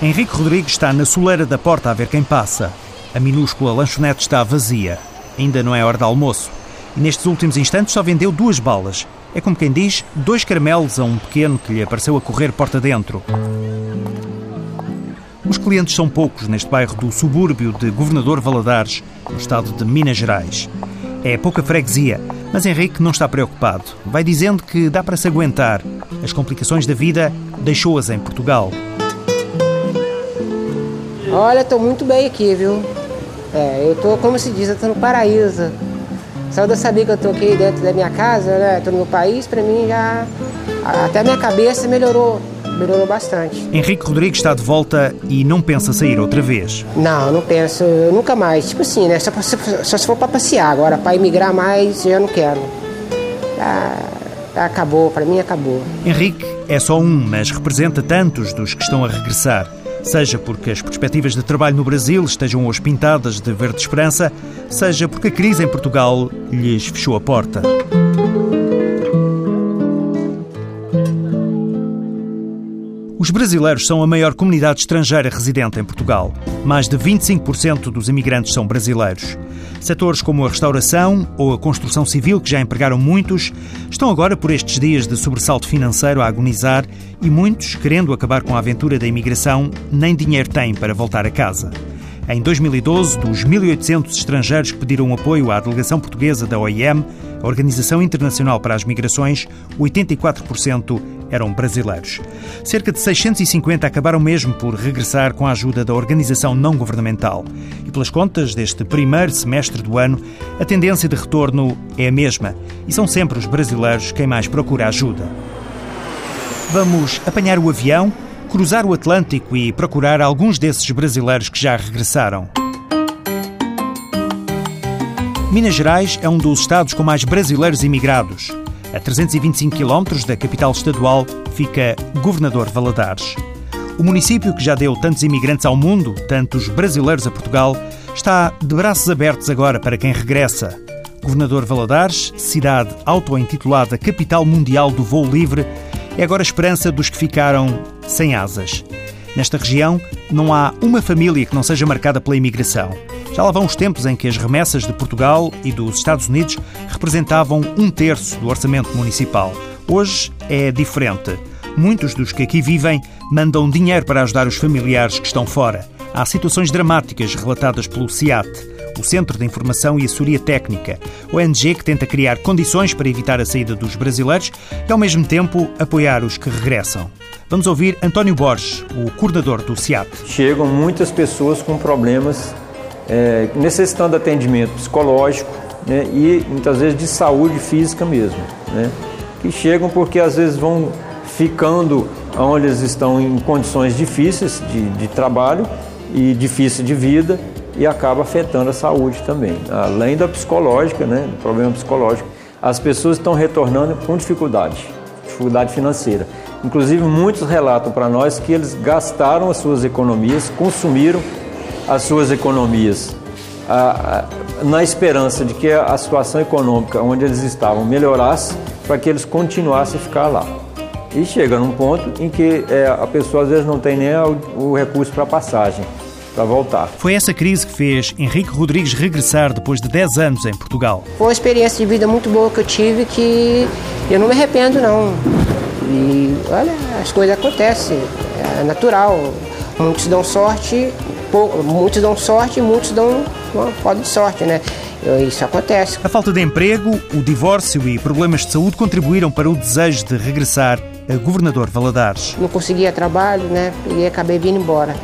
Henrique Rodrigues está na soleira da porta a ver quem passa. A minúscula lanchonete está vazia. Ainda não é hora de almoço. E nestes últimos instantes só vendeu duas balas. É como quem diz, dois caramelos a um pequeno que lhe apareceu a correr porta dentro. Os clientes são poucos neste bairro do subúrbio de Governador Valadares, no estado de Minas Gerais. É pouca freguesia, mas Henrique não está preocupado. Vai dizendo que dá para se aguentar. As complicações da vida deixou-as em Portugal. Olha, estou muito bem aqui, viu? É, eu estou, como se diz, eu estou no paraíso. Só de eu saber que eu estou aqui dentro da minha casa, né? Estou no meu país, para mim já. Até a minha cabeça melhorou melhorou bastante. Henrique Rodrigues está de volta e não pensa sair outra vez. Não, não penso, nunca mais. Tipo assim, né? Só, só se for para passear. Agora, para emigrar mais, eu não quero. acabou, para mim acabou. Henrique é só um, mas representa tantos dos que estão a regressar. Seja porque as perspectivas de trabalho no Brasil estejam hoje pintadas de verde esperança, seja porque a crise em Portugal lhes fechou a porta. Os brasileiros são a maior comunidade estrangeira residente em Portugal. Mais de 25% dos imigrantes são brasileiros. Setores como a restauração ou a construção civil, que já empregaram muitos, estão agora por estes dias de sobressalto financeiro a agonizar e muitos, querendo acabar com a aventura da imigração, nem dinheiro têm para voltar a casa. Em 2012, dos 1.800 estrangeiros que pediram apoio à delegação portuguesa da OIM, a Organização Internacional para as Migrações, 84% eram brasileiros. Cerca de 650 acabaram mesmo por regressar com a ajuda da organização não governamental. E pelas contas deste primeiro semestre do ano, a tendência de retorno é a mesma e são sempre os brasileiros quem mais procura ajuda. Vamos apanhar o avião, cruzar o Atlântico e procurar alguns desses brasileiros que já regressaram. Minas Gerais é um dos estados com mais brasileiros imigrados. A 325 km da capital estadual fica Governador Valadares. O município que já deu tantos imigrantes ao mundo, tantos brasileiros a Portugal, está de braços abertos agora para quem regressa. Governador Valadares, cidade auto-intitulada Capital Mundial do Voo Livre, é agora a esperança dos que ficaram sem asas. Nesta região, não há uma família que não seja marcada pela imigração. Já lá vão os tempos em que as remessas de Portugal e dos Estados Unidos representavam um terço do orçamento municipal. Hoje é diferente. Muitos dos que aqui vivem mandam dinheiro para ajudar os familiares que estão fora. Há situações dramáticas relatadas pelo CIAT, o Centro de Informação e Assessoria Técnica, ONG que tenta criar condições para evitar a saída dos brasileiros e, ao mesmo tempo, apoiar os que regressam. Vamos ouvir António Borges, o coordenador do CIAT. Chegam muitas pessoas com problemas é, necessitando atendimento psicológico né, e muitas vezes de saúde física mesmo, né, que chegam porque às vezes vão ficando onde eles estão em condições difíceis de, de trabalho e difícil de vida e acaba afetando a saúde também. Além da psicológica, né, problema psicológico, as pessoas estão retornando com dificuldade, dificuldade financeira. Inclusive, muitos relatam para nós que eles gastaram as suas economias, consumiram as suas economias a, a, na esperança de que a situação econômica onde eles estavam melhorasse para que eles continuassem a ficar lá. E chega num ponto em que é, a pessoa às vezes não tem nem o, o recurso para passagem, para voltar. Foi essa crise que fez Henrique Rodrigues regressar depois de 10 anos em Portugal. Foi uma experiência de vida muito boa que eu tive que eu não me arrependo não. E olha, as coisas acontecem, é natural. Muitos dão sorte, muitos dão sorte e muitos dão uma foda de sorte, né? Isso acontece. A falta de emprego, o divórcio e problemas de saúde contribuíram para o desejo de regressar a governador Valadares. Não conseguia trabalho, né? E acabei vindo embora.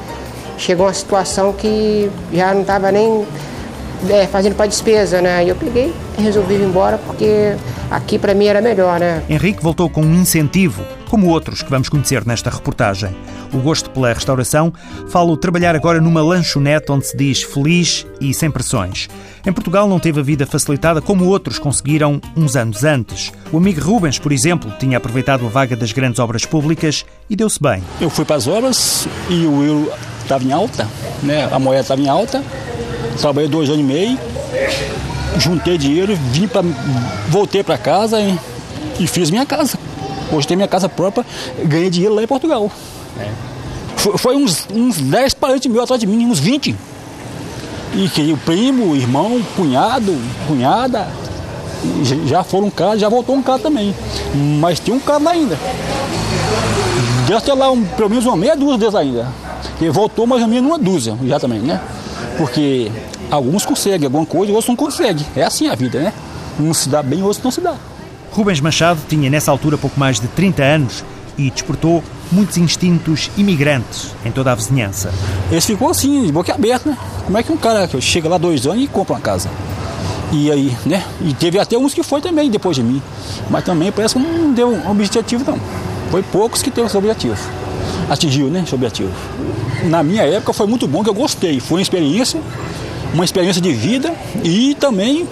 Chegou uma situação que já não estava nem é, fazendo para despesa, né? E eu peguei e resolvi ir embora porque aqui para mim era melhor, né? Henrique voltou com um incentivo, como outros que vamos conhecer nesta reportagem. O gosto pela restauração falo trabalhar agora numa lanchonete onde se diz feliz e sem pressões. Em Portugal não teve a vida facilitada como outros conseguiram uns anos antes. O amigo Rubens, por exemplo, tinha aproveitado a vaga das grandes obras públicas e deu-se bem. Eu fui para as obras e o euro estava em alta, né? a moeda estava em alta, trabalhei dois anos e meio, juntei dinheiro, vim para, voltei para casa e, fiz minha casa. Hoje tenho minha casa própria, ganhei dinheiro lá em Portugal. É. Foi, foi uns, uns 10 parentes meus atrás de mim, uns 20. E que o primo, o irmão, cunhado, cunhada, já foram um cara, já voltou um cara também. Mas tem um cara lá ainda. Deve ter lá um, pelo menos uma meia dúzia deles ainda. E voltou mais ou menos uma dúzia já também, né? Porque alguns conseguem alguma coisa, outros não conseguem. É assim a vida, né? Um se dá bem, outros não se dá. Rubens Machado tinha nessa altura pouco mais de 30 anos e despertou muitos instintos imigrantes em toda a vizinhança. Ele ficou assim, de boca aberta, né? Como é que um cara chega lá dois anos e compra uma casa? E aí, né? E teve até uns que foi também depois de mim. Mas também parece que não deu um objetivo, não. Foi poucos que teve esse objetivo. Atingiu, né? Esse objetivo. Na minha época foi muito bom, que eu gostei. Foi uma experiência, uma experiência de vida e também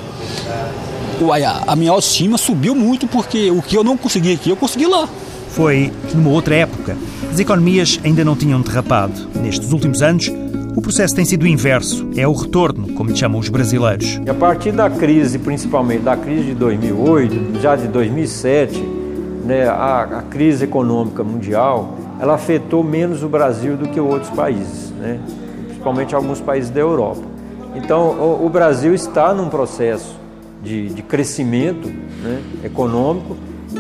a minha autoestima subiu muito porque o que eu não consegui aqui, eu consegui lá. Foi numa outra época. As economias ainda não tinham derrapado. Nestes últimos anos, o processo tem sido o inverso, é o retorno, como lhe chamam os brasileiros. E a partir da crise, principalmente da crise de 2008, já de 2007, né, a, a crise econômica mundial, ela afetou menos o Brasil do que outros países, né, principalmente alguns países da Europa. Então, o, o Brasil está num processo de, de crescimento né, econômico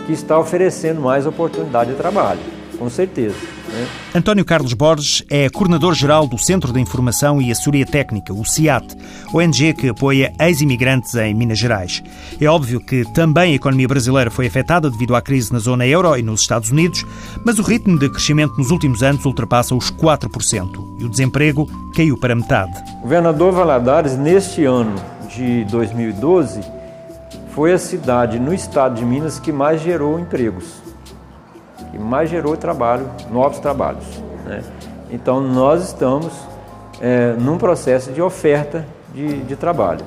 que está oferecendo mais oportunidade de trabalho, com certeza. Né? António Carlos Borges é coordenador-geral do Centro de Informação e Assessoria Técnica, o CIAT, ONG que apoia ex-imigrantes em Minas Gerais. É óbvio que também a economia brasileira foi afetada devido à crise na zona euro e nos Estados Unidos, mas o ritmo de crescimento nos últimos anos ultrapassa os 4% e o desemprego caiu para metade. O governador Valadares, neste ano de 2012, foi a cidade no estado de Minas que mais gerou empregos que mais gerou trabalho, novos trabalhos. Né? Então nós estamos é, num processo de oferta de, de trabalho.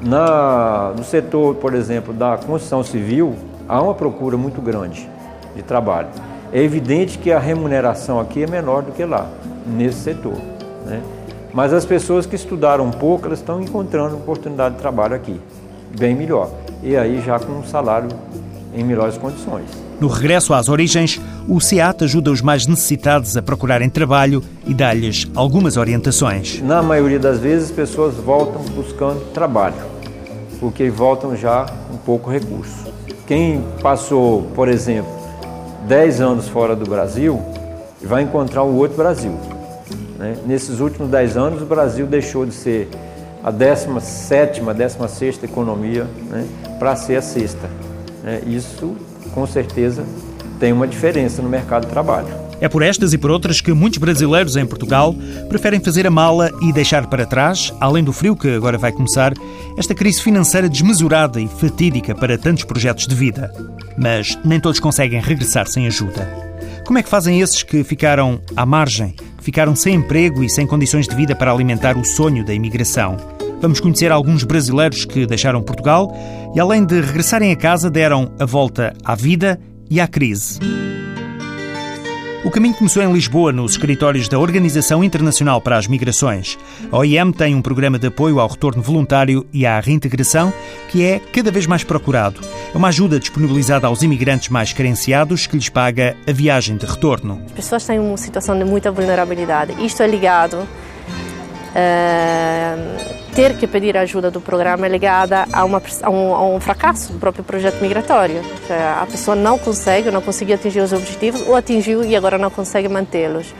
Na, no setor, por exemplo, da construção civil, há uma procura muito grande de trabalho. É evidente que a remuneração aqui é menor do que lá, nesse setor. Né? Mas as pessoas que estudaram um pouco, elas estão encontrando oportunidade de trabalho aqui, bem melhor. E aí já com um salário em melhores condições. No regresso às origens, o SEAT ajuda os mais necessitados a procurarem trabalho e dá-lhes algumas orientações. Na maioria das vezes, as pessoas voltam buscando trabalho, porque voltam já com pouco recurso. Quem passou, por exemplo, 10 anos fora do Brasil, vai encontrar um outro Brasil. Né? Nesses últimos 10 anos, o Brasil deixou de ser a 17ª, 16ª economia né, para ser a sexta. Né? Isso com certeza tem uma diferença no mercado de trabalho. É por estas e por outras que muitos brasileiros em Portugal preferem fazer a mala e deixar para trás, além do frio que agora vai começar, esta crise financeira desmesurada e fatídica para tantos projetos de vida. Mas nem todos conseguem regressar sem ajuda. Como é que fazem esses que ficaram à margem, ficaram sem emprego e sem condições de vida para alimentar o sonho da imigração? Vamos conhecer alguns brasileiros que deixaram Portugal e, além de regressarem a casa, deram a volta à vida e à crise. O caminho começou em Lisboa, nos escritórios da Organização Internacional para as Migrações. A OIM tem um programa de apoio ao retorno voluntário e à reintegração que é cada vez mais procurado. É uma ajuda disponibilizada aos imigrantes mais carenciados que lhes paga a viagem de retorno. As pessoas têm uma situação de muita vulnerabilidade. Isto é ligado Uh, ter que pedir ajuda do programa é ligada a, uma, a, um, a um fracasso do próprio projeto migratório. A pessoa não consegue, não conseguiu atingir os objetivos, ou atingiu e agora não consegue mantê-los.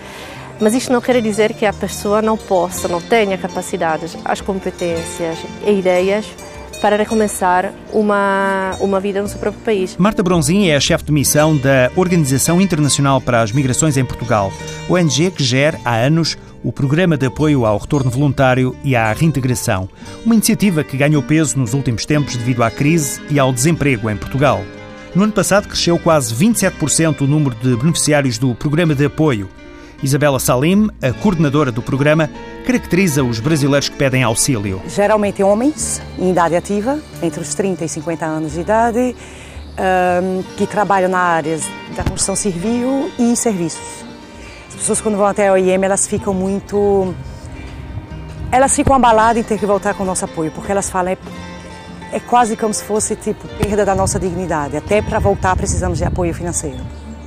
Mas isto não quer dizer que a pessoa não possa, não tenha capacidades, as competências e ideias para recomeçar uma, uma vida no seu próprio país. Marta Bronzin é a chefe de missão da Organização Internacional para as Migrações em Portugal, ONG que gera há anos o Programa de Apoio ao Retorno Voluntário e à Reintegração, uma iniciativa que ganhou peso nos últimos tempos devido à crise e ao desemprego em Portugal. No ano passado cresceu quase 27% o número de beneficiários do Programa de Apoio. Isabela Salim, a coordenadora do programa, caracteriza os brasileiros que pedem auxílio. Geralmente homens em idade ativa, entre os 30 e 50 anos de idade, que trabalham na área da construção civil e serviços pessoas quando vão até a OIM, elas ficam muito... Elas ficam abaladas em ter que voltar com o nosso apoio, porque elas falam, é, é quase como se fosse, tipo, perda da nossa dignidade. Até para voltar precisamos de apoio financeiro.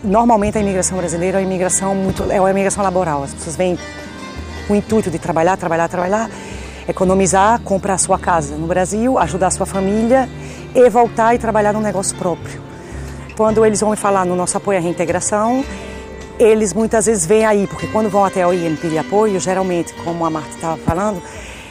normalmente a imigração brasileira é uma imigração muito é uma imigração laboral. As pessoas vêm com o intuito de trabalhar, trabalhar, trabalhar, economizar, comprar sua casa no Brasil, ajudar sua família e voltar e trabalhar num negócio próprio. Quando eles vão falar no nosso apoio à reintegração, eles muitas vezes vêm aí, porque quando vão até o IEM pedir apoio, geralmente, como a Marta estava falando,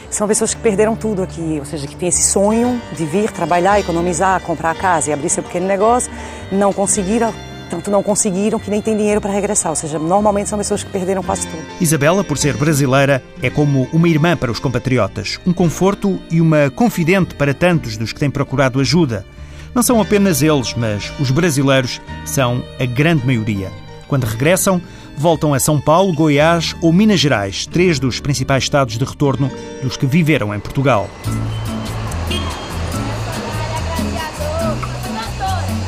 são pessoas que perderam tudo aqui, ou seja, que têm esse sonho de vir trabalhar, economizar, comprar a casa e abrir seu pequeno negócio, não conseguiram, tanto não conseguiram que nem têm dinheiro para regressar, ou seja, normalmente são pessoas que perderam quase tudo. Isabela, por ser brasileira, é como uma irmã para os compatriotas, um conforto e uma confidente para tantos dos que têm procurado ajuda. Não são apenas eles, mas os brasileiros são a grande maioria. Quando regressam, voltam a São Paulo, Goiás ou Minas Gerais, três dos principais estados de retorno dos que viveram em Portugal.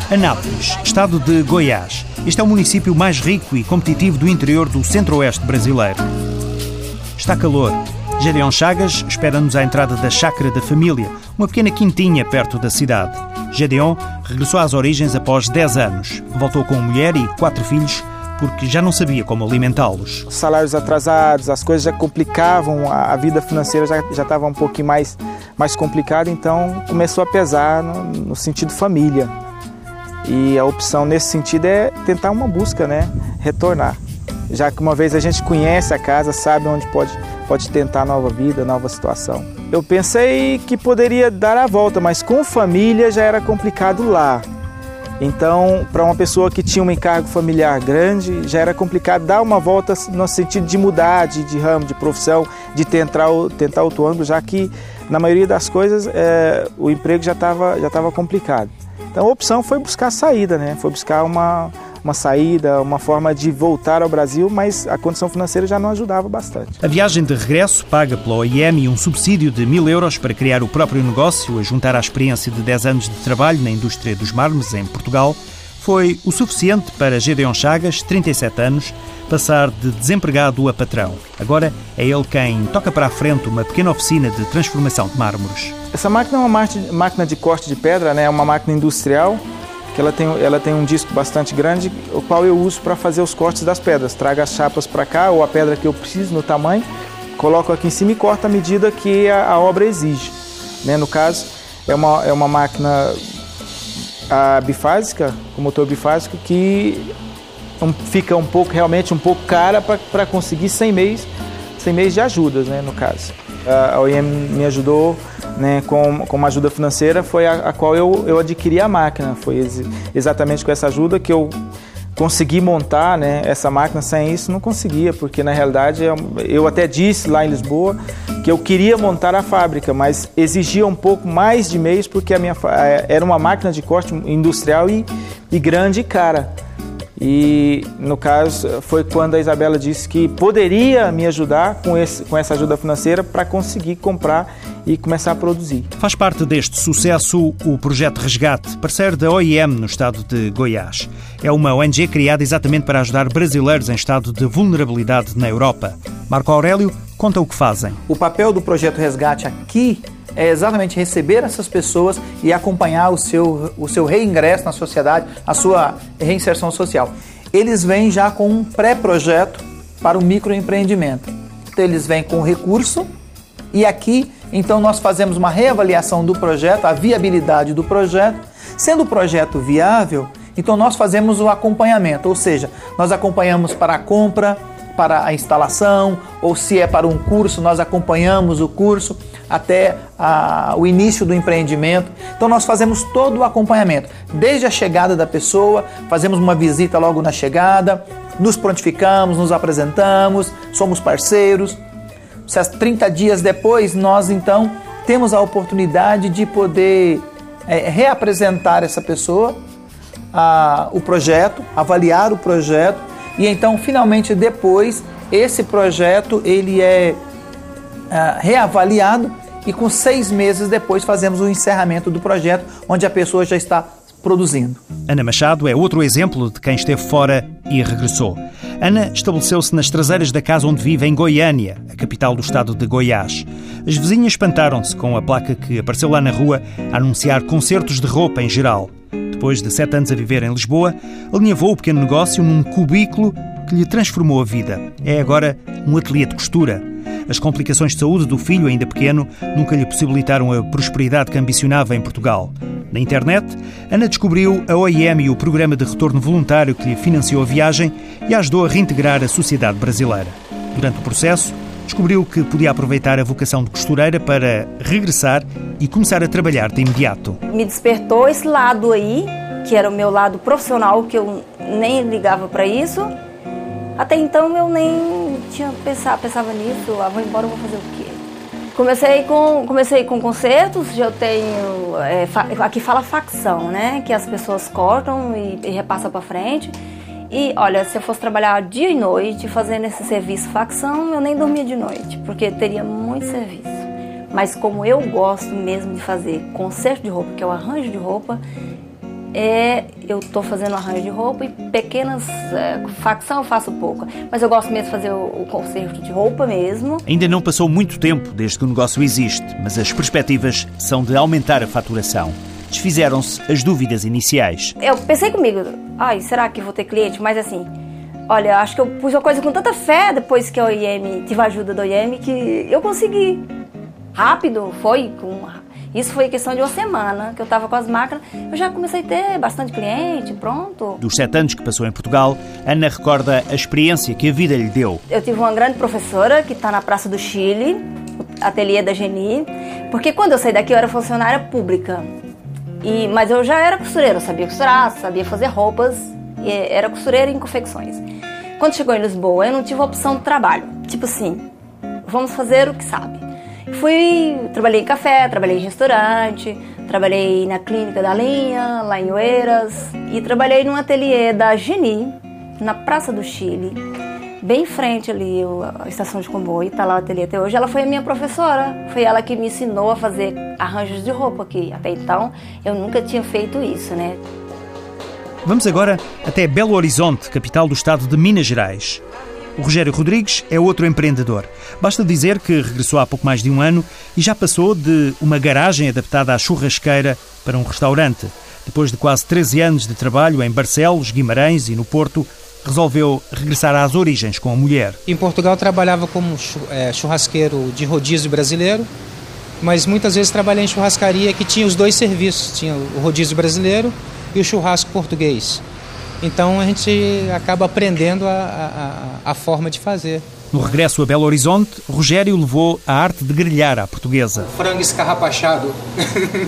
Anápolis, estado de Goiás. Este é o município mais rico e competitivo do interior do centro-oeste brasileiro. Está calor. Gedeon Chagas espera-nos à entrada da Chácara da Família, uma pequena quintinha perto da cidade. Gedeon regressou às origens após 10 anos. Voltou com mulher e quatro filhos porque já não sabia como alimentá-los. Os salários atrasados, as coisas já complicavam, a vida financeira já, já estava um pouquinho mais, mais complicada, então começou a pesar no, no sentido família. E a opção nesse sentido é tentar uma busca, né? Retornar. Já que uma vez a gente conhece a casa, sabe onde pode, pode tentar nova vida, nova situação. Eu pensei que poderia dar a volta, mas com família já era complicado lá. Então, para uma pessoa que tinha um encargo familiar grande, já era complicado dar uma volta no sentido de mudar de, de ramo, de profissão, de tentar, tentar outro ângulo, já que na maioria das coisas é, o emprego já estava já tava complicado. Então a opção foi buscar saída, né? Foi buscar uma, uma saída, uma forma de voltar ao Brasil, mas a condição financeira já não ajudava bastante. A viagem de regresso paga pela OIM um subsídio de mil euros para criar o próprio negócio, a juntar à experiência de 10 anos de trabalho na indústria dos mármores em Portugal, foi o suficiente para Gedeon Chagas, 37 anos, passar de desempregado a patrão. Agora é ele quem toca para a frente uma pequena oficina de transformação de mármores. Essa máquina é uma máquina de corte de pedra, né? é uma máquina industrial que ela tem, ela tem um disco bastante grande, o qual eu uso para fazer os cortes das pedras. Trago as chapas para cá, ou a pedra que eu preciso no tamanho, coloco aqui em cima e corto à medida que a, a obra exige. Né? No caso, é uma, é uma máquina a bifásica, com motor bifásico, que um, fica um pouco, realmente um pouco cara para conseguir 100 meses, 100 meses de ajudas, né, no caso. A OEM me ajudou né, com, com uma ajuda financeira, foi a, a qual eu, eu adquiri a máquina. Foi ex, exatamente com essa ajuda que eu consegui montar né, essa máquina. Sem isso, não conseguia, porque na realidade eu, eu até disse lá em Lisboa que eu queria montar a fábrica, mas exigia um pouco mais de meios, porque a minha, era uma máquina de corte industrial e, e grande e cara. E no caso foi quando a Isabela disse que poderia me ajudar com, esse, com essa ajuda financeira para conseguir comprar e começar a produzir. Faz parte deste sucesso o projeto Resgate, parceiro da OIM no estado de Goiás. É uma ONG criada exatamente para ajudar brasileiros em estado de vulnerabilidade na Europa. Marco Aurélio conta o que fazem. O papel do projeto Resgate aqui é exatamente receber essas pessoas e acompanhar o seu, o seu reingresso na sociedade, a sua reinserção social. Eles vêm já com um pré-projeto para o microempreendimento. Então, eles vêm com recurso e aqui, então, nós fazemos uma reavaliação do projeto, a viabilidade do projeto. Sendo o projeto viável, então nós fazemos o acompanhamento, ou seja, nós acompanhamos para a compra, para a instalação, ou se é para um curso, nós acompanhamos o curso até a, o início do empreendimento. Então nós fazemos todo o acompanhamento, desde a chegada da pessoa, fazemos uma visita logo na chegada, nos prontificamos, nos apresentamos, somos parceiros. 30 dias depois, nós então temos a oportunidade de poder é, reapresentar essa pessoa, a, o projeto, avaliar o projeto e então finalmente depois esse projeto ele é uh, reavaliado e com seis meses depois fazemos o encerramento do projeto onde a pessoa já está produzindo. Ana Machado é outro exemplo de quem esteve fora e regressou. Ana estabeleceu-se nas traseiras da casa onde vive, em Goiânia, a capital do estado de Goiás. As vizinhas espantaram-se com a placa que apareceu lá na rua a anunciar concertos de roupa em geral. Depois de sete anos a viver em Lisboa, alinhavou o pequeno negócio num cubículo que lhe transformou a vida. É agora um ateliê de costura. As complicações de saúde do filho, ainda pequeno, nunca lhe possibilitaram a prosperidade que ambicionava em Portugal. Na internet, Ana descobriu a OIM e o programa de retorno voluntário que lhe financiou a viagem e ajudou a reintegrar a sociedade brasileira. Durante o processo, descobriu que podia aproveitar a vocação de costureira para regressar e começar a trabalhar de imediato. Me despertou esse lado aí, que era o meu lado profissional, que eu nem ligava para isso. Até então eu nem tinha pensado, pensava nisso, ah, vou embora, vou fazer o quê? Comecei com, comecei com concertos, já tenho, é, aqui fala facção, né? Que as pessoas cortam e, e repassam para frente. E olha, se eu fosse trabalhar dia e noite fazendo esse serviço facção, eu nem dormia de noite, porque teria muito serviço. Mas como eu gosto mesmo de fazer conserto de roupa, que é o arranjo de roupa, é eu estou fazendo arranjo de roupa e pequenas é, facção eu faço pouco. Mas eu gosto mesmo de fazer o, o conserto de roupa mesmo. Ainda não passou muito tempo desde que o negócio existe, mas as perspectivas são de aumentar a faturação desfizeram-se as dúvidas iniciais. Eu pensei comigo, ai, será que vou ter cliente? Mas assim, olha, acho que eu pus uma coisa com tanta fé depois que a OIM, tive a ajuda da OIM, que eu consegui. Rápido, foi com isso foi questão de uma semana que eu estava com as máquinas. Eu já comecei a ter bastante cliente, pronto. Dos sete anos que passou em Portugal, Ana recorda a experiência que a vida lhe deu. Eu tive uma grande professora que está na Praça do Chile, ateliê da Geni, porque quando eu saí daqui eu era funcionária pública. E, mas eu já era costureira, sabia costurar, sabia fazer roupas, era costureira em confecções. Quando chegou em Lisboa, eu não tive opção de trabalho. Tipo assim, vamos fazer o que sabe. Fui, trabalhei em café, trabalhei em restaurante, trabalhei na clínica da linha, lá em Oeiras, e trabalhei num ateliê da Geni, na Praça do Chile bem em frente ali, a estação de comboio, tá lá o ateliê até hoje. Ela foi a minha professora, foi ela que me ensinou a fazer arranjos de roupa aqui. Até então eu nunca tinha feito isso, né? Vamos agora até Belo Horizonte, capital do estado de Minas Gerais. O Rogério Rodrigues é outro empreendedor. Basta dizer que regressou há pouco mais de um ano e já passou de uma garagem adaptada à churrasqueira para um restaurante. Depois de quase 13 anos de trabalho em Barcelos, Guimarães e no Porto, resolveu regressar às origens com a mulher. Em Portugal trabalhava como é, churrasqueiro de rodízio brasileiro, mas muitas vezes trabalhei em churrascaria que tinha os dois serviços, tinha o rodízio brasileiro e o churrasco português. Então a gente acaba aprendendo a, a, a forma de fazer. No regresso a Belo Horizonte, Rogério levou a arte de grelhar à portuguesa. Frango escarrapachado.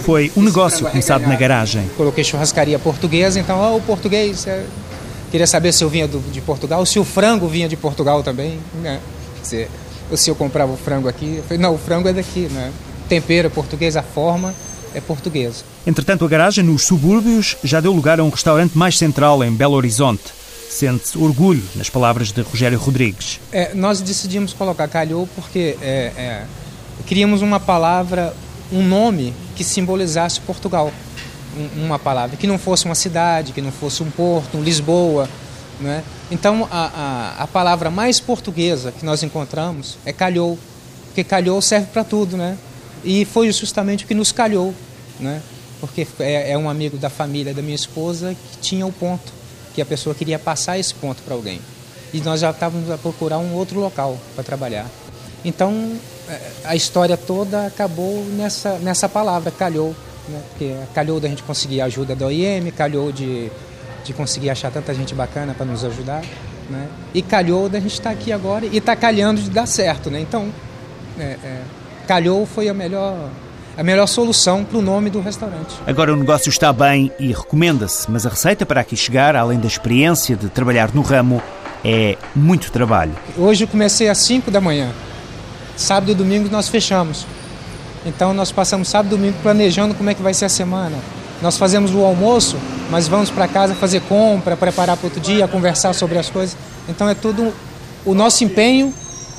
Foi um negócio começado na garagem. Coloquei churrascaria portuguesa, então ó, o português é Queria saber se eu vinha do, de Portugal, se o frango vinha de Portugal também, né? Se, se eu comprava o frango aqui. Eu falei, não, o frango é daqui, né? Tempero é português, a forma é portuguesa. Entretanto, a garagem nos subúrbios já deu lugar a um restaurante mais central em Belo Horizonte. Sente-se orgulho nas palavras de Rogério Rodrigues. É, nós decidimos colocar calhou porque é, é, queríamos uma palavra, um nome que simbolizasse Portugal uma palavra, que não fosse uma cidade, que não fosse um porto, um Lisboa. Né? Então, a, a, a palavra mais portuguesa que nós encontramos é calhou, porque calhou serve para tudo, né? E foi justamente o que nos calhou, né? Porque é, é um amigo da família da minha esposa que tinha o ponto, que a pessoa queria passar esse ponto para alguém. E nós já estávamos a procurar um outro local para trabalhar. Então, é, a história toda acabou nessa, nessa palavra, calhou né? porque calhou da gente conseguir a ajuda da OIM, calhou de, de conseguir achar tanta gente bacana para nos ajudar, né? e calhou da gente estar tá aqui agora e está calhando de dar certo. Né? Então, é, é, calhou foi a melhor, a melhor solução para o nome do restaurante. Agora o negócio está bem e recomenda-se, mas a receita para aqui chegar, além da experiência de trabalhar no ramo, é muito trabalho. Hoje eu comecei às 5 da manhã. Sábado e domingo nós fechamos. Então nós passamos sábado e domingo planejando como é que vai ser a semana. Nós fazemos o almoço, mas vamos para casa fazer compra, preparar para outro dia, conversar sobre as coisas. Então é tudo o nosso empenho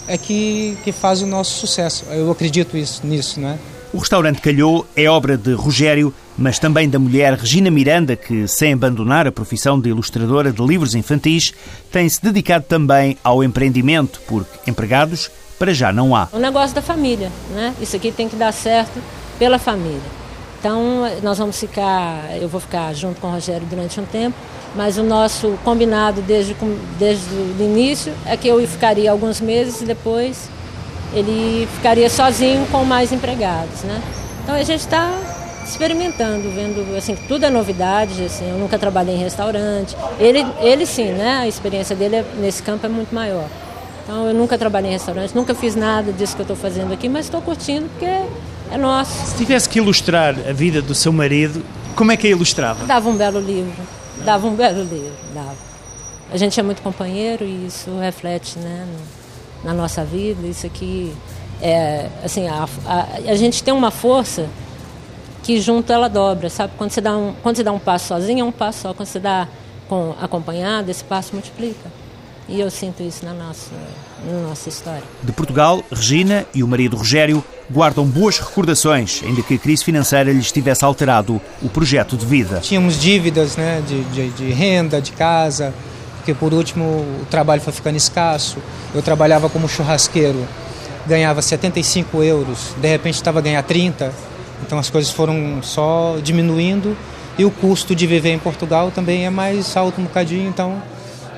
é que, que faz o nosso sucesso. Eu acredito isso, nisso, não é? O restaurante Calhou é obra de Rogério, mas também da mulher Regina Miranda, que, sem abandonar a profissão de ilustradora de livros infantis, tem-se dedicado também ao empreendimento, porque empregados para já não há. O negócio da família, né? Isso aqui tem que dar certo pela família. Então, nós vamos ficar, eu vou ficar junto com o Rogério durante um tempo, mas o nosso combinado desde, desde o início é que eu ficaria alguns meses e depois ele ficaria sozinho com mais empregados, né? Então a gente está experimentando, vendo assim, tudo é novidade, assim, eu nunca trabalhei em restaurante. Ele, ele sim, né? A experiência dele é, nesse campo é muito maior. Então eu nunca trabalhei em restaurante, nunca fiz nada disso que eu estou fazendo aqui, mas estou curtindo porque é nosso. Se tivesse que ilustrar a vida do seu marido, como é que a ilustrava? Dava um belo livro, dava um belo livro, dava. A gente é muito companheiro e isso reflete, né, na nossa vida. Isso aqui é, assim, a, a, a gente tem uma força que junto ela dobra, sabe? Quando você dá um, quando você dá um passo sozinho, é um passo só. Quando você dá com, acompanhado, esse passo multiplica. E eu sinto isso na nossa, na nossa história. De Portugal, Regina e o marido Rogério guardam boas recordações, ainda que a crise financeira lhes tivesse alterado o projeto de vida. Tínhamos dívidas né, de, de, de renda, de casa, porque por último o trabalho foi ficando escasso. Eu trabalhava como churrasqueiro, ganhava 75 euros, de repente estava a ganhar 30, então as coisas foram só diminuindo e o custo de viver em Portugal também é mais alto um bocadinho, então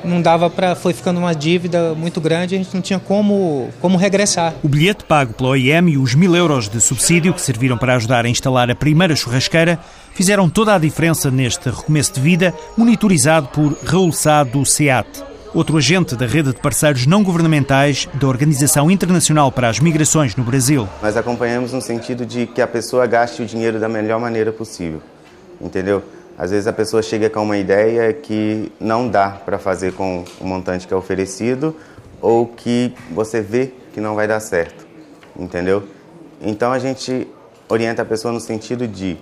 não dava para foi ficando uma dívida muito grande a gente não tinha como como regressar o bilhete pago pela OIM e os mil euros de subsídio que serviram para ajudar a instalar a primeira churrasqueira fizeram toda a diferença neste recomeço de vida monitorizado por Raul Sá do SEAT outro agente da rede de parceiros não governamentais da Organização Internacional para as Migrações no Brasil. Nós acompanhamos no sentido de que a pessoa gaste o dinheiro da melhor maneira possível, entendeu? Às vezes a pessoa chega com uma ideia que não dá para fazer com o montante que é oferecido ou que você vê que não vai dar certo, entendeu? Então a gente orienta a pessoa no sentido de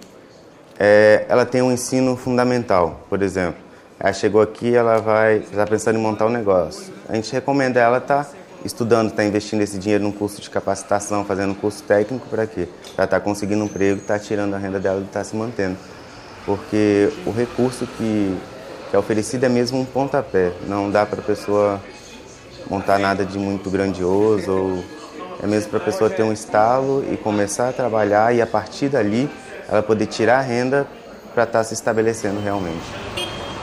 é, ela tem um ensino fundamental, por exemplo. Ela chegou aqui, ela vai está pensando em montar um negócio. A gente recomenda ela estar tá estudando, estar tá investindo esse dinheiro num curso de capacitação, fazendo um curso técnico para quê? Para estar tá conseguindo um emprego, estar tá tirando a renda dela e estar tá se mantendo porque o recurso que, que é oferecido é mesmo um pontapé. Não dá para a pessoa montar nada de muito grandioso, ou é mesmo para a pessoa ter um estalo e começar a trabalhar e a partir dali ela poder tirar a renda para estar tá se estabelecendo realmente.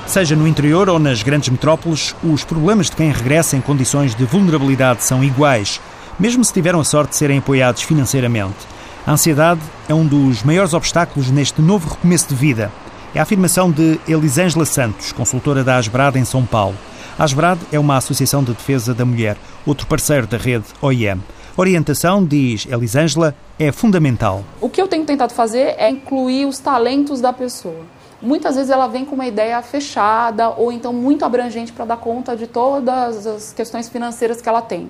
Seja no interior ou nas grandes metrópoles, os problemas de quem regressa em condições de vulnerabilidade são iguais, mesmo se tiveram a sorte de serem apoiados financeiramente. A ansiedade é um dos maiores obstáculos neste novo recomeço de vida. É a afirmação de Elisângela Santos, consultora da Asbrad em São Paulo. A Asbrad é uma associação de defesa da mulher, outro parceiro da rede OIM. Orientação, diz Elisângela, é fundamental. O que eu tenho tentado fazer é incluir os talentos da pessoa. Muitas vezes ela vem com uma ideia fechada ou então muito abrangente para dar conta de todas as questões financeiras que ela tem.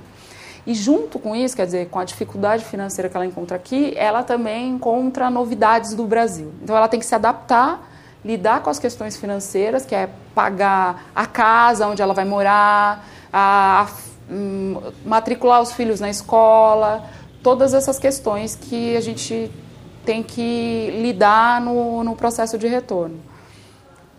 E junto com isso, quer dizer, com a dificuldade financeira que ela encontra aqui, ela também encontra novidades do Brasil. Então ela tem que se adaptar, lidar com as questões financeiras, que é pagar a casa onde ela vai morar, a, a hum, matricular os filhos na escola, todas essas questões que a gente tem que lidar no, no processo de retorno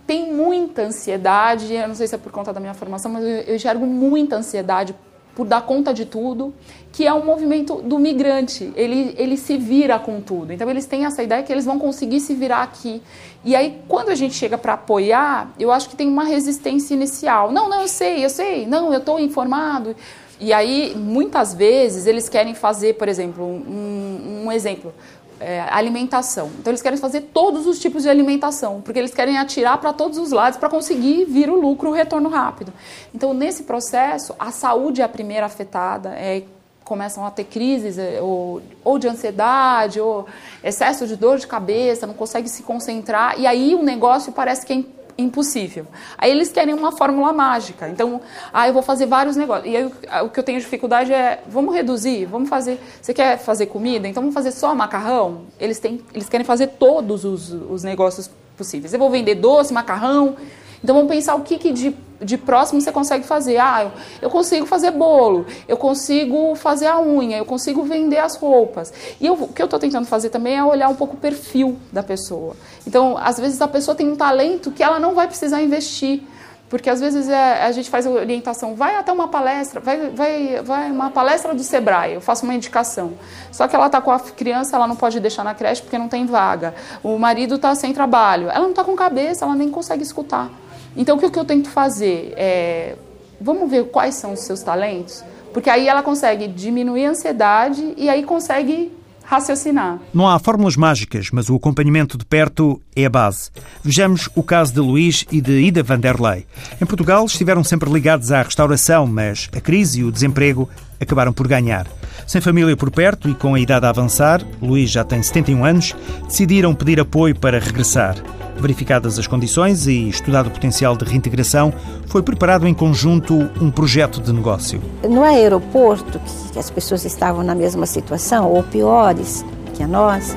tem muita ansiedade, eu não sei se é por conta da minha formação, mas eu, eu enxergo muita ansiedade por dar conta de tudo, que é um movimento do migrante. Ele, ele se vira com tudo. Então, eles têm essa ideia que eles vão conseguir se virar aqui. E aí, quando a gente chega para apoiar, eu acho que tem uma resistência inicial. Não, não, eu sei, eu sei. Não, eu estou informado. E aí, muitas vezes, eles querem fazer, por exemplo, um, um exemplo é, alimentação. Então eles querem fazer todos os tipos de alimentação, porque eles querem atirar para todos os lados para conseguir vir o lucro, o retorno rápido. Então nesse processo, a saúde é a primeira afetada, é, começam a ter crises é, ou, ou de ansiedade, ou excesso de dor de cabeça, não consegue se concentrar, e aí o negócio parece que é impossível. Aí eles querem uma fórmula mágica. Então, ah, eu vou fazer vários negócios. E aí o que eu tenho dificuldade é, vamos reduzir, vamos fazer. Você quer fazer comida? Então vamos fazer só macarrão? Eles têm, eles querem fazer todos os, os negócios possíveis. Eu vou vender doce, macarrão. Então vamos pensar o que, que de, de próximo você consegue fazer. Ah, eu, consigo fazer bolo, eu consigo fazer a unha, eu consigo vender as roupas. E eu, o que eu estou tentando fazer também é olhar um pouco o perfil da pessoa. Então, às vezes a pessoa tem um talento que ela não vai precisar investir Porque às vezes é, a gente faz orientação, vai até uma palestra, vai, vai, vai uma palestra do Sebrae, eu faço uma indicação. Só que ela está com a criança, ela não pode deixar na creche porque não tem vaga. O marido está sem trabalho, ela não está com cabeça, ela nem consegue escutar. Então o que, que eu tento fazer é, vamos ver quais são os seus talentos? Porque aí ela consegue diminuir a ansiedade e aí consegue raciocinar. Não há fórmulas mágicas, mas o acompanhamento de perto é a base. Vejamos o caso de Luís e de Ida Vanderlei. Em Portugal estiveram sempre ligados à restauração, mas a crise e o desemprego acabaram por ganhar. Sem família por perto e com a idade a avançar, Luís já tem 71 anos, decidiram pedir apoio para regressar. Verificadas as condições e estudado o potencial de reintegração, foi preparado em conjunto um projeto de negócio. No aeroporto, que as pessoas estavam na mesma situação, ou piores que a nossa,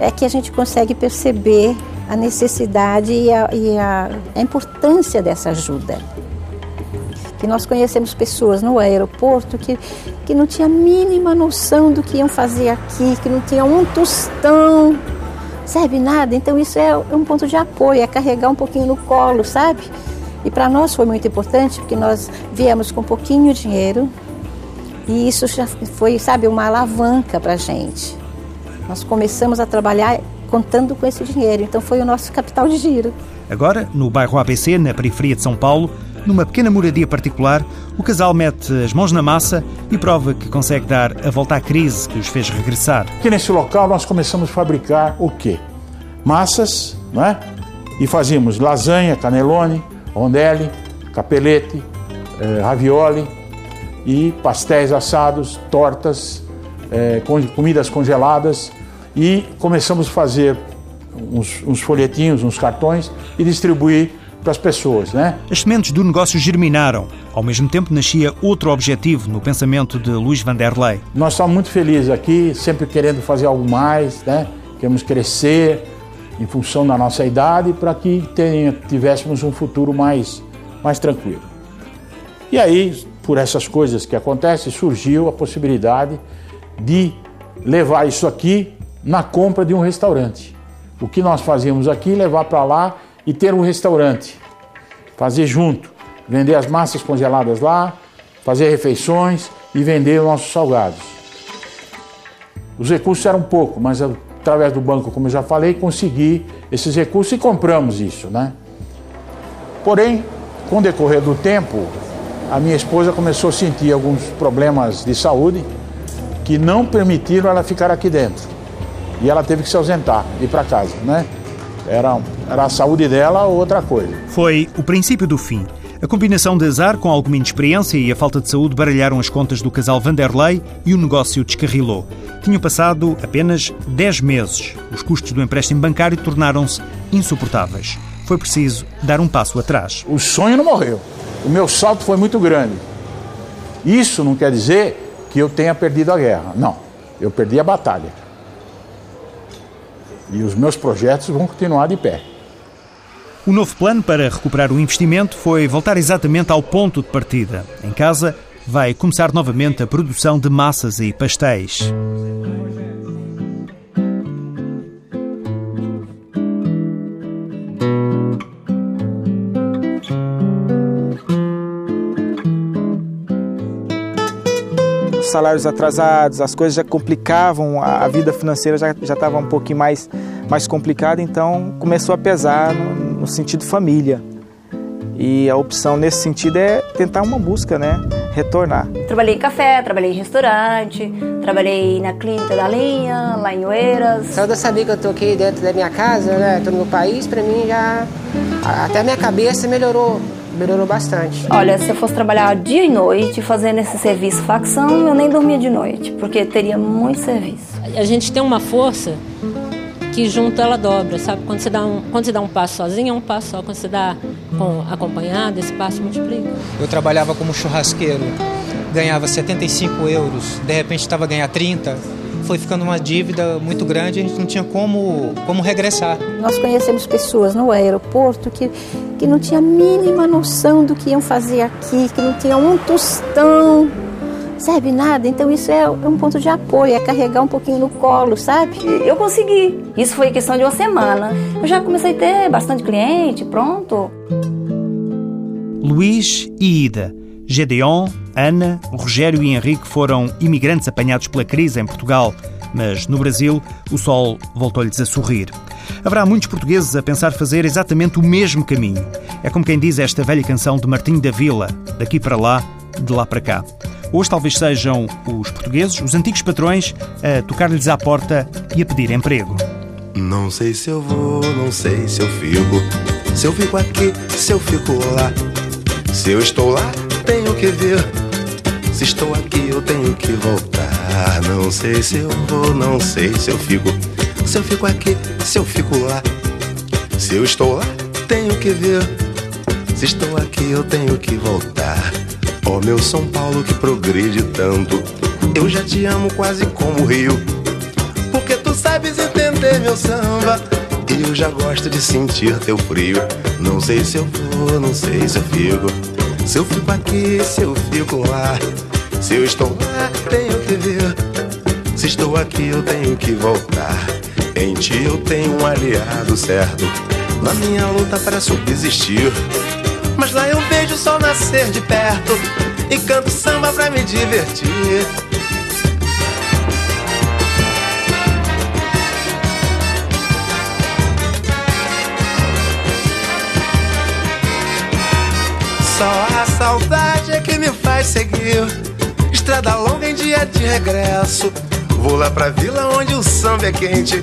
é que a gente consegue perceber a necessidade e a, e a importância dessa ajuda. Nós conhecemos pessoas no aeroporto que, que não tinham a mínima noção do que iam fazer aqui, que não tinham um tostão sabe nada. Então isso é um ponto de apoio, é carregar um pouquinho no colo, sabe? E para nós foi muito importante porque nós viemos com pouquinho dinheiro e isso já foi, sabe, uma alavanca para a gente. Nós começamos a trabalhar contando com esse dinheiro, então foi o nosso capital de giro. Agora, no bairro ABC, na periferia de São Paulo, numa pequena moradia particular, o casal mete as mãos na massa e prova que consegue dar a volta à crise que os fez regressar. Aqui nesse local nós começamos a fabricar o quê? Massas, não é? E fazíamos lasanha, canelone, rondelli, capelete, eh, ravioli e pastéis assados, tortas, eh, comidas congeladas e começamos a fazer uns, uns folhetinhos, uns cartões e distribuir para as pessoas, né? As sementes do negócio germinaram. Ao mesmo tempo nascia outro objetivo no pensamento de Luís Vanderlei. Nós estamos muito felizes aqui, sempre querendo fazer algo mais, né? Queremos crescer em função da nossa idade para que tenha, tivéssemos um futuro mais, mais tranquilo. E aí, por essas coisas que acontecem, surgiu a possibilidade de levar isso aqui na compra de um restaurante. O que nós fazíamos aqui, levar para lá e ter um restaurante. Fazer junto, vender as massas congeladas lá, fazer refeições e vender os nossos salgados. Os recursos eram pouco, mas através do banco, como eu já falei, consegui esses recursos e compramos isso, né? Porém, com o decorrer do tempo, a minha esposa começou a sentir alguns problemas de saúde que não permitiram ela ficar aqui dentro. E ela teve que se ausentar, ir para casa, né? Era, era a saúde dela ou outra coisa. Foi o princípio do fim. A combinação de azar com alguma inexperiência e a falta de saúde baralharam as contas do casal Vanderlei e o negócio descarrilou. Tinham passado apenas 10 meses. Os custos do empréstimo bancário tornaram-se insuportáveis. Foi preciso dar um passo atrás. O sonho não morreu. O meu salto foi muito grande. Isso não quer dizer que eu tenha perdido a guerra. Não. Eu perdi a batalha. E os meus projetos vão continuar de pé. O novo plano para recuperar o investimento foi voltar exatamente ao ponto de partida. Em casa, vai começar novamente a produção de massas e pastéis. Salários atrasados, as coisas já complicavam, a, vida financeira já estava um pouquinho mais, mais complicada, então começou a pesar no, no sentido família. E a opção nesse sentido é tentar uma busca, né? Retornar. Trabalhei em café, trabalhei em restaurante, trabalhei na clínica da linha, lá em Oeiras. Só de saber que eu tô aqui dentro da minha casa, né? Tô no meu país, para mim já. Até a minha cabeça melhorou melhorou bastante. Olha, se eu fosse trabalhar dia e noite fazendo esse serviço facção, eu nem dormia de noite, porque teria muito serviço. A gente tem uma força que junto ela dobra, sabe? Quando você dá um, quando você dá um passo sozinho, é um passo só. Quando você dá com, acompanhado, esse passo multiplica. Eu trabalhava como churrasqueiro, ganhava 75 euros, de repente estava a ganhar 30 foi ficando uma dívida muito grande, a gente não tinha como, como regressar. Nós conhecemos pessoas no aeroporto que, que não tinham a mínima noção do que iam fazer aqui, que não tinham um tostão, sabe, nada. Então isso é um ponto de apoio, é carregar um pouquinho no colo, sabe? Eu consegui. Isso foi questão de uma semana. Eu já comecei a ter bastante cliente, pronto. Luís e Ida. Gedeon, Ana, Rogério e Henrique foram imigrantes apanhados pela crise em Portugal, mas no Brasil o sol voltou-lhes a sorrir. Haverá muitos portugueses a pensar fazer exatamente o mesmo caminho. É como quem diz esta velha canção de Martinho da Vila: daqui para lá, de lá para cá. Hoje talvez sejam os portugueses, os antigos patrões, a tocar-lhes à porta e a pedir emprego. Não sei se eu vou, não sei se eu fico. Se eu fico aqui, se eu fico lá. Se eu estou lá, tenho que ver. Se estou aqui, eu tenho que voltar. Não sei se eu vou, não sei se eu fico. Se eu fico aqui, se eu fico lá. Se eu estou lá, tenho que ver. Se estou aqui, eu tenho que voltar. Oh, meu São Paulo que progride tanto. Eu já te amo quase como o Rio. Porque tu sabes entender meu samba. Eu já gosto de sentir teu frio. Não sei se eu vou, não sei se eu fico. Se eu fico aqui, se eu fico lá. Se eu estou lá, tenho que ver. Se estou aqui, eu tenho que voltar. Em ti eu tenho um aliado certo. Na minha luta para subsistir. Mas lá eu vejo o sol nascer de perto e canto samba pra me divertir. Seguir. Estrada longa em dia de regresso. Vou lá pra vila onde o samba é quente.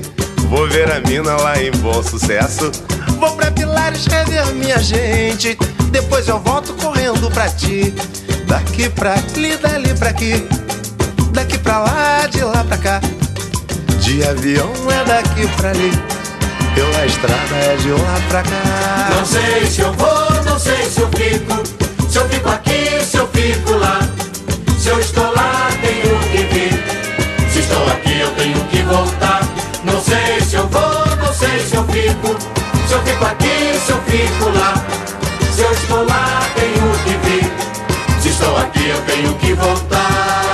Vou ver a mina lá em bom sucesso. Vou pra Pilares rever minha gente. Depois eu volto correndo pra ti. Daqui pra ali, dali pra aqui. Daqui pra lá, de lá pra cá. De avião é daqui pra ali. Pela estrada é de lá pra cá. Não sei se eu vou, não sei se eu fico. Se eu fico aqui, se eu fico lá. Se eu estou lá, tenho que vir. Se estou aqui, eu tenho que voltar. Não sei se eu vou, não sei se eu fico. Se eu fico aqui, se eu fico lá. Se eu estou lá, tenho que vir. Se estou aqui, eu tenho que voltar.